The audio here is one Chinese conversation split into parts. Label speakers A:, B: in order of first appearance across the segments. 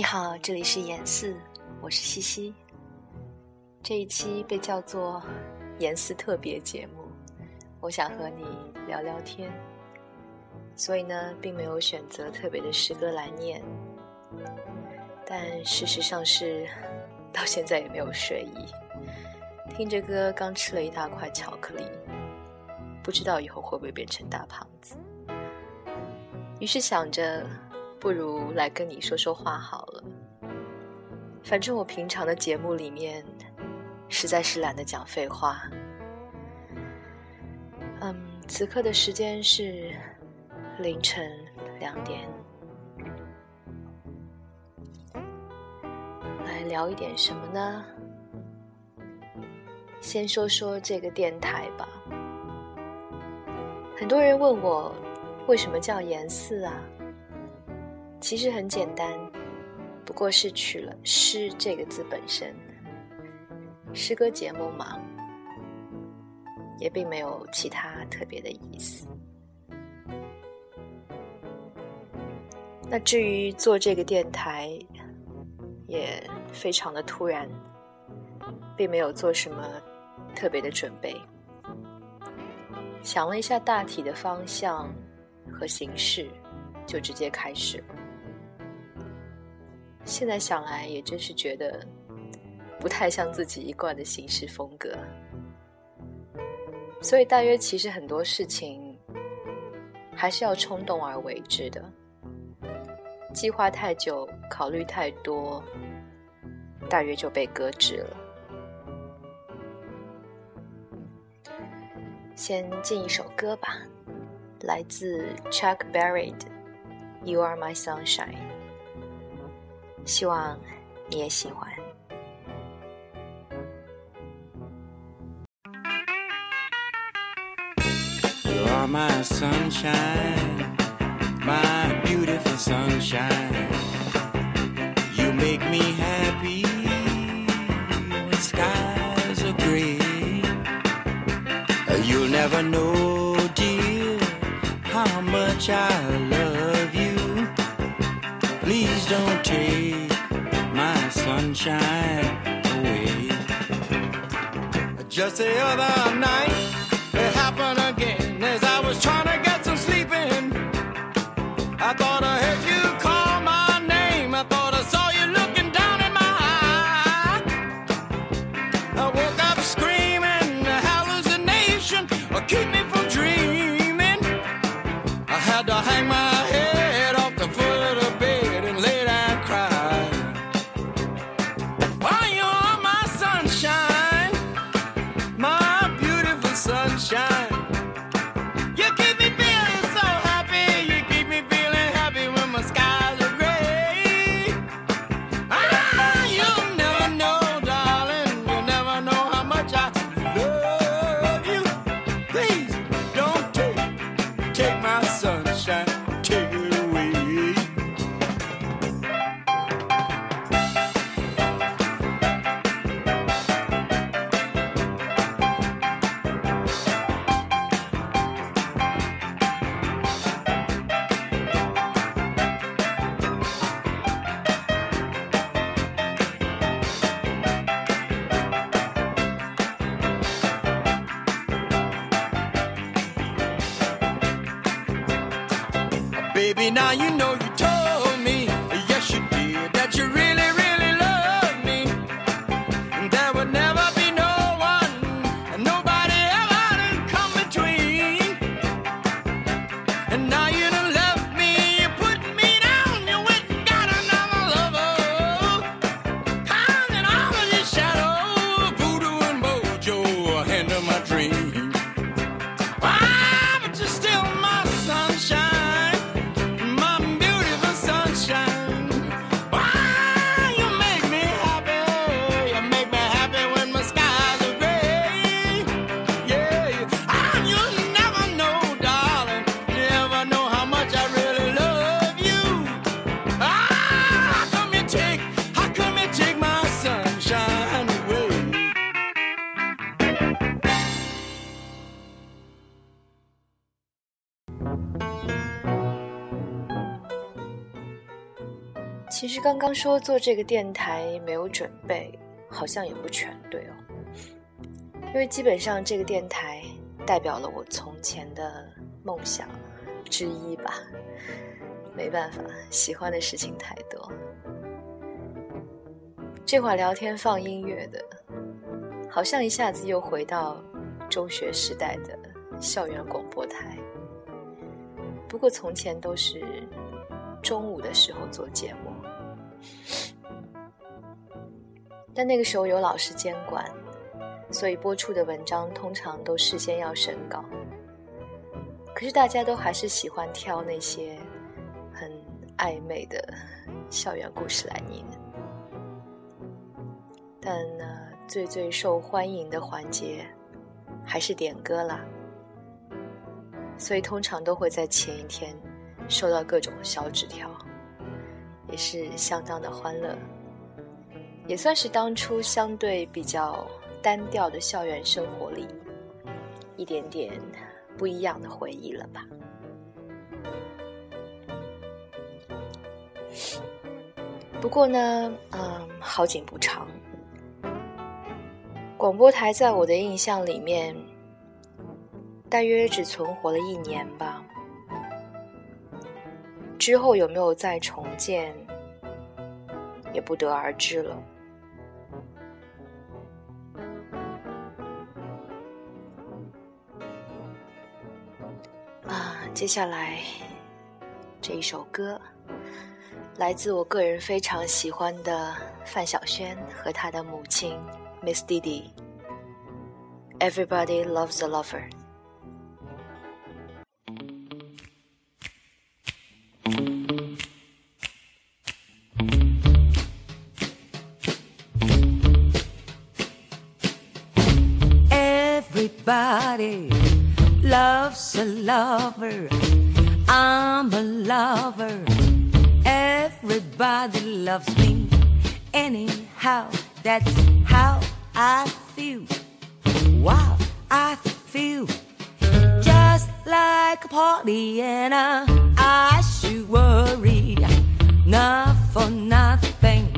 A: 你好，这里是严四，我是西西。这一期被叫做严四特别节目，我想和你聊聊天，所以呢，并没有选择特别的诗歌来念。但事实上是，到现在也没有睡意，听着歌，刚吃了一大块巧克力，不知道以后会不会变成大胖子。于是想着。不如来跟你说说话好了。反正我平常的节目里面，实在是懒得讲废话。嗯，此刻的时间是凌晨两点，来聊一点什么呢？先说说这个电台吧。很多人问我，为什么叫严四啊？其实很简单，不过是取了“诗”这个字本身，诗歌节目嘛，也并没有其他特别的意思。那至于做这个电台，也非常的突然，并没有做什么特别的准备，想了一下大体的方向和形式，就直接开始了。现在想来，也真是觉得不太像自己一贯的行事风格，所以大约其实很多事情还是要冲动而为之的。计划太久，考虑太多，大约就被搁置了。先进一首歌吧，来自 Chuck Berry 的《You Are My Sunshine》。希望你也喜欢。You are my sunshine, my beautiful sunshine. You make me happy when skies are gray. You'll never know, dear, how much I Sunshine away. Just the other night, it happened again as I was trying to get Shine. Now you
B: 刚刚说做这个电台没有准备，好像也不全对哦。因为基本上这个电台代表了我从前的梦想之一吧。没办法，喜欢的事情太多。这会儿聊天放音乐的，好像一下子又回到中学时代的校园广播台。不过从前都是中午的时候做节目。但那个时候有老师监管，所以播出的文章通常都事先要审稿。可是大家都还是喜欢挑那些很暧昧的校园故事来念。但呢，最最受欢迎的环节还是点歌啦，所以通常都会在前一天收到各种小纸条。也是相当的欢乐，也算是当初相对比较单调的校园生活里一点点不一样的回忆了吧。不过呢，嗯，好景不长，广播台在我的印象里面，大约只存活了一年吧。之后有没有再重建，也不得而知了。啊，接下来这一首歌，来自我个人非常喜欢的范晓萱和她的母亲 Miss Didi。Everybody loves a lover。
C: Everybody loves a lover. I'm a lover. Everybody loves me. Anyhow, that's how I feel. Wow, I feel just like a Pollyanna. I should worry, not for nothing.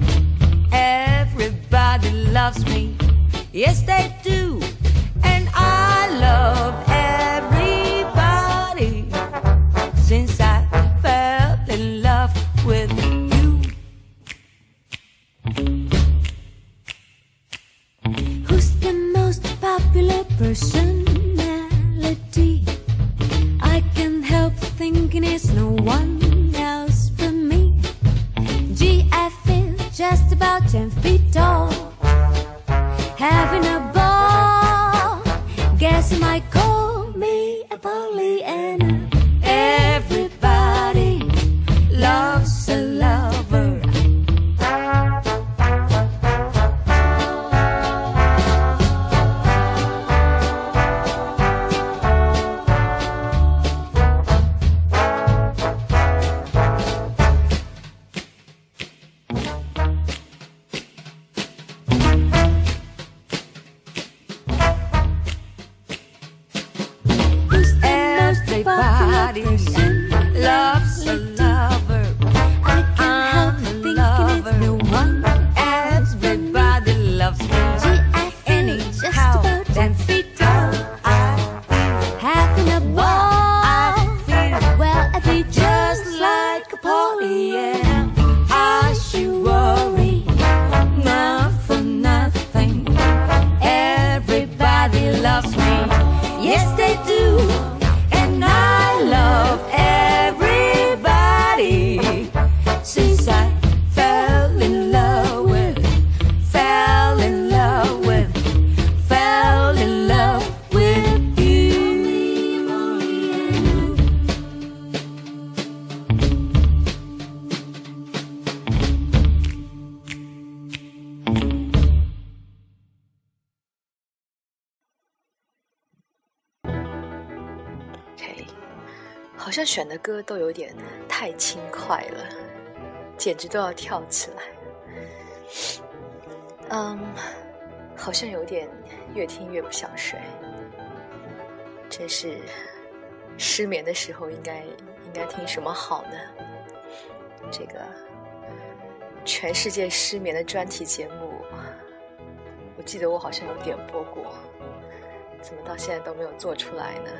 C: Everybody loves me. Yes, they do. Ten feet tall, having a ball. guess you might call me a Pollyanna.
B: 好像选的歌都有点太轻快了，简直都要跳起来。嗯，好像有点越听越不想睡，真是失眠的时候应该应该听什么好呢？这个全世界失眠的专题节目，我记得我好像有点播过，怎么到现在都没有做出来呢？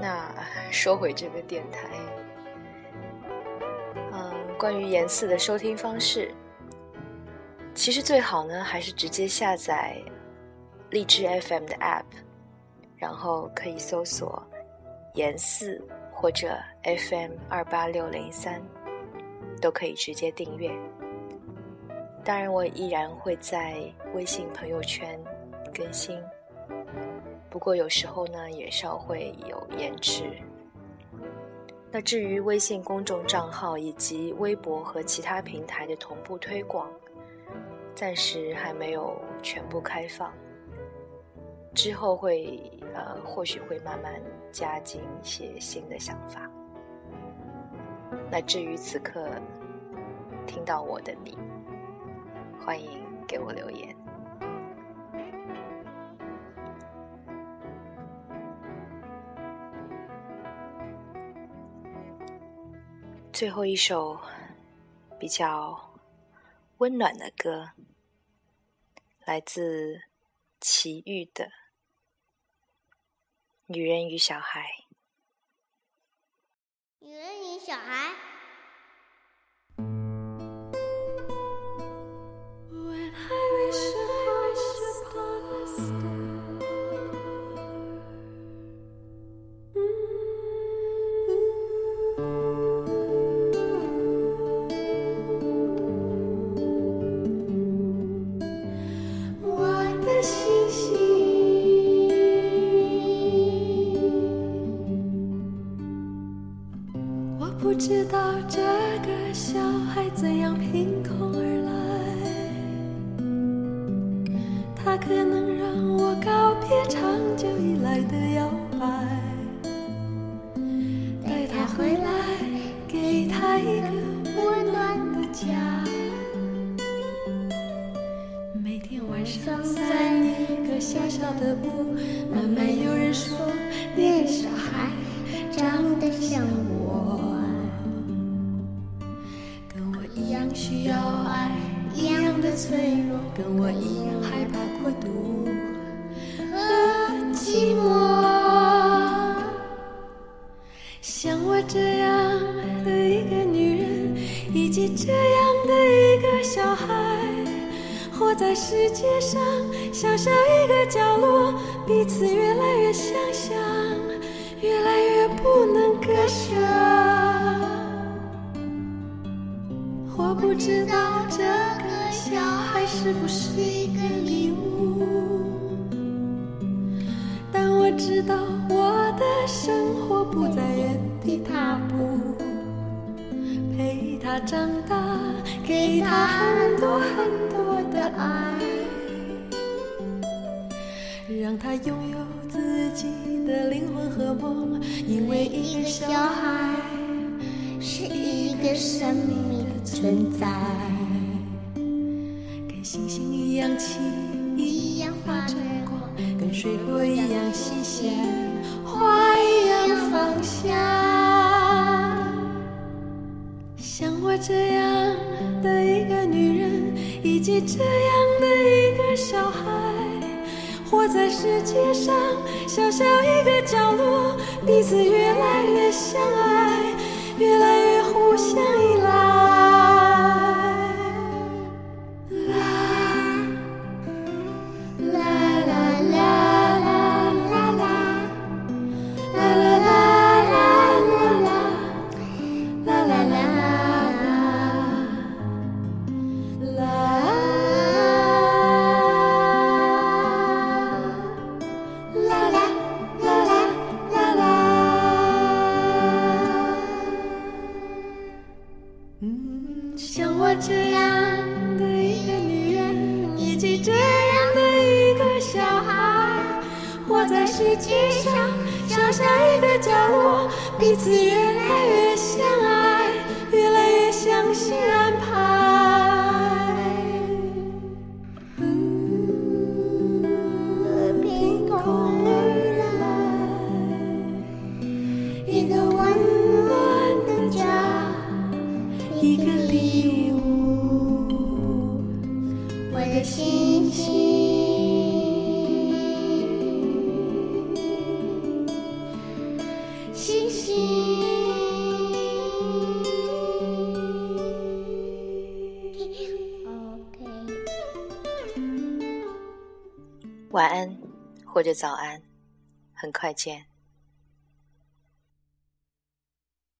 B: 那说回这个电台，嗯，关于严四的收听方式，其实最好呢还是直接下载荔枝 FM 的 App，然后可以搜索严四或者 FM 二八六零三，都可以直接订阅。当然，我依然会在微信朋友圈更新。不过有时候呢，也稍会有延迟。那至于微信公众账号以及微博和其他平台的同步推广，暂时还没有全部开放。之后会呃，或许会慢慢加进一些新的想法。那至于此刻听到我的你，欢迎给我留言。最后一首比较温暖的歌，来自齐豫的《女人与小孩》。
D: 女人与小孩。
E: 可能让我告别长久以来的摇摆，带他回来，给他一个温暖的家。每天晚上散一个小小的步，慢慢有人说那个小孩长得像我，跟我一样需要爱，脆弱，跟我一样害怕孤独和寂寞。像我这样的一个女人，以及这样的一个小孩，活在世界上小小一个角落，彼此越来越相像，越来越不能割舍。我不知道这个小孩是不是一个礼物，但我知道我的生活不在原地踏步，陪他长大，给他很多很多的爱，让他拥有自己的灵魂和梦，因为一个小孩
D: 是一个生命的存在，
E: 星星一样轻，一样发着光，跟水果一样新鲜，花一样芳香。像我这样的一个女人，以及这样的一个小孩，活在世界上小小一个角落，彼此越来越相爱，越来越嗯，像我这样的一个女人，以及这样的一个小孩，活在世界上小小一个角落，彼此越来越相爱，越来越相信安排。一个礼物我的星星星星
B: 晚安或者早安很快见。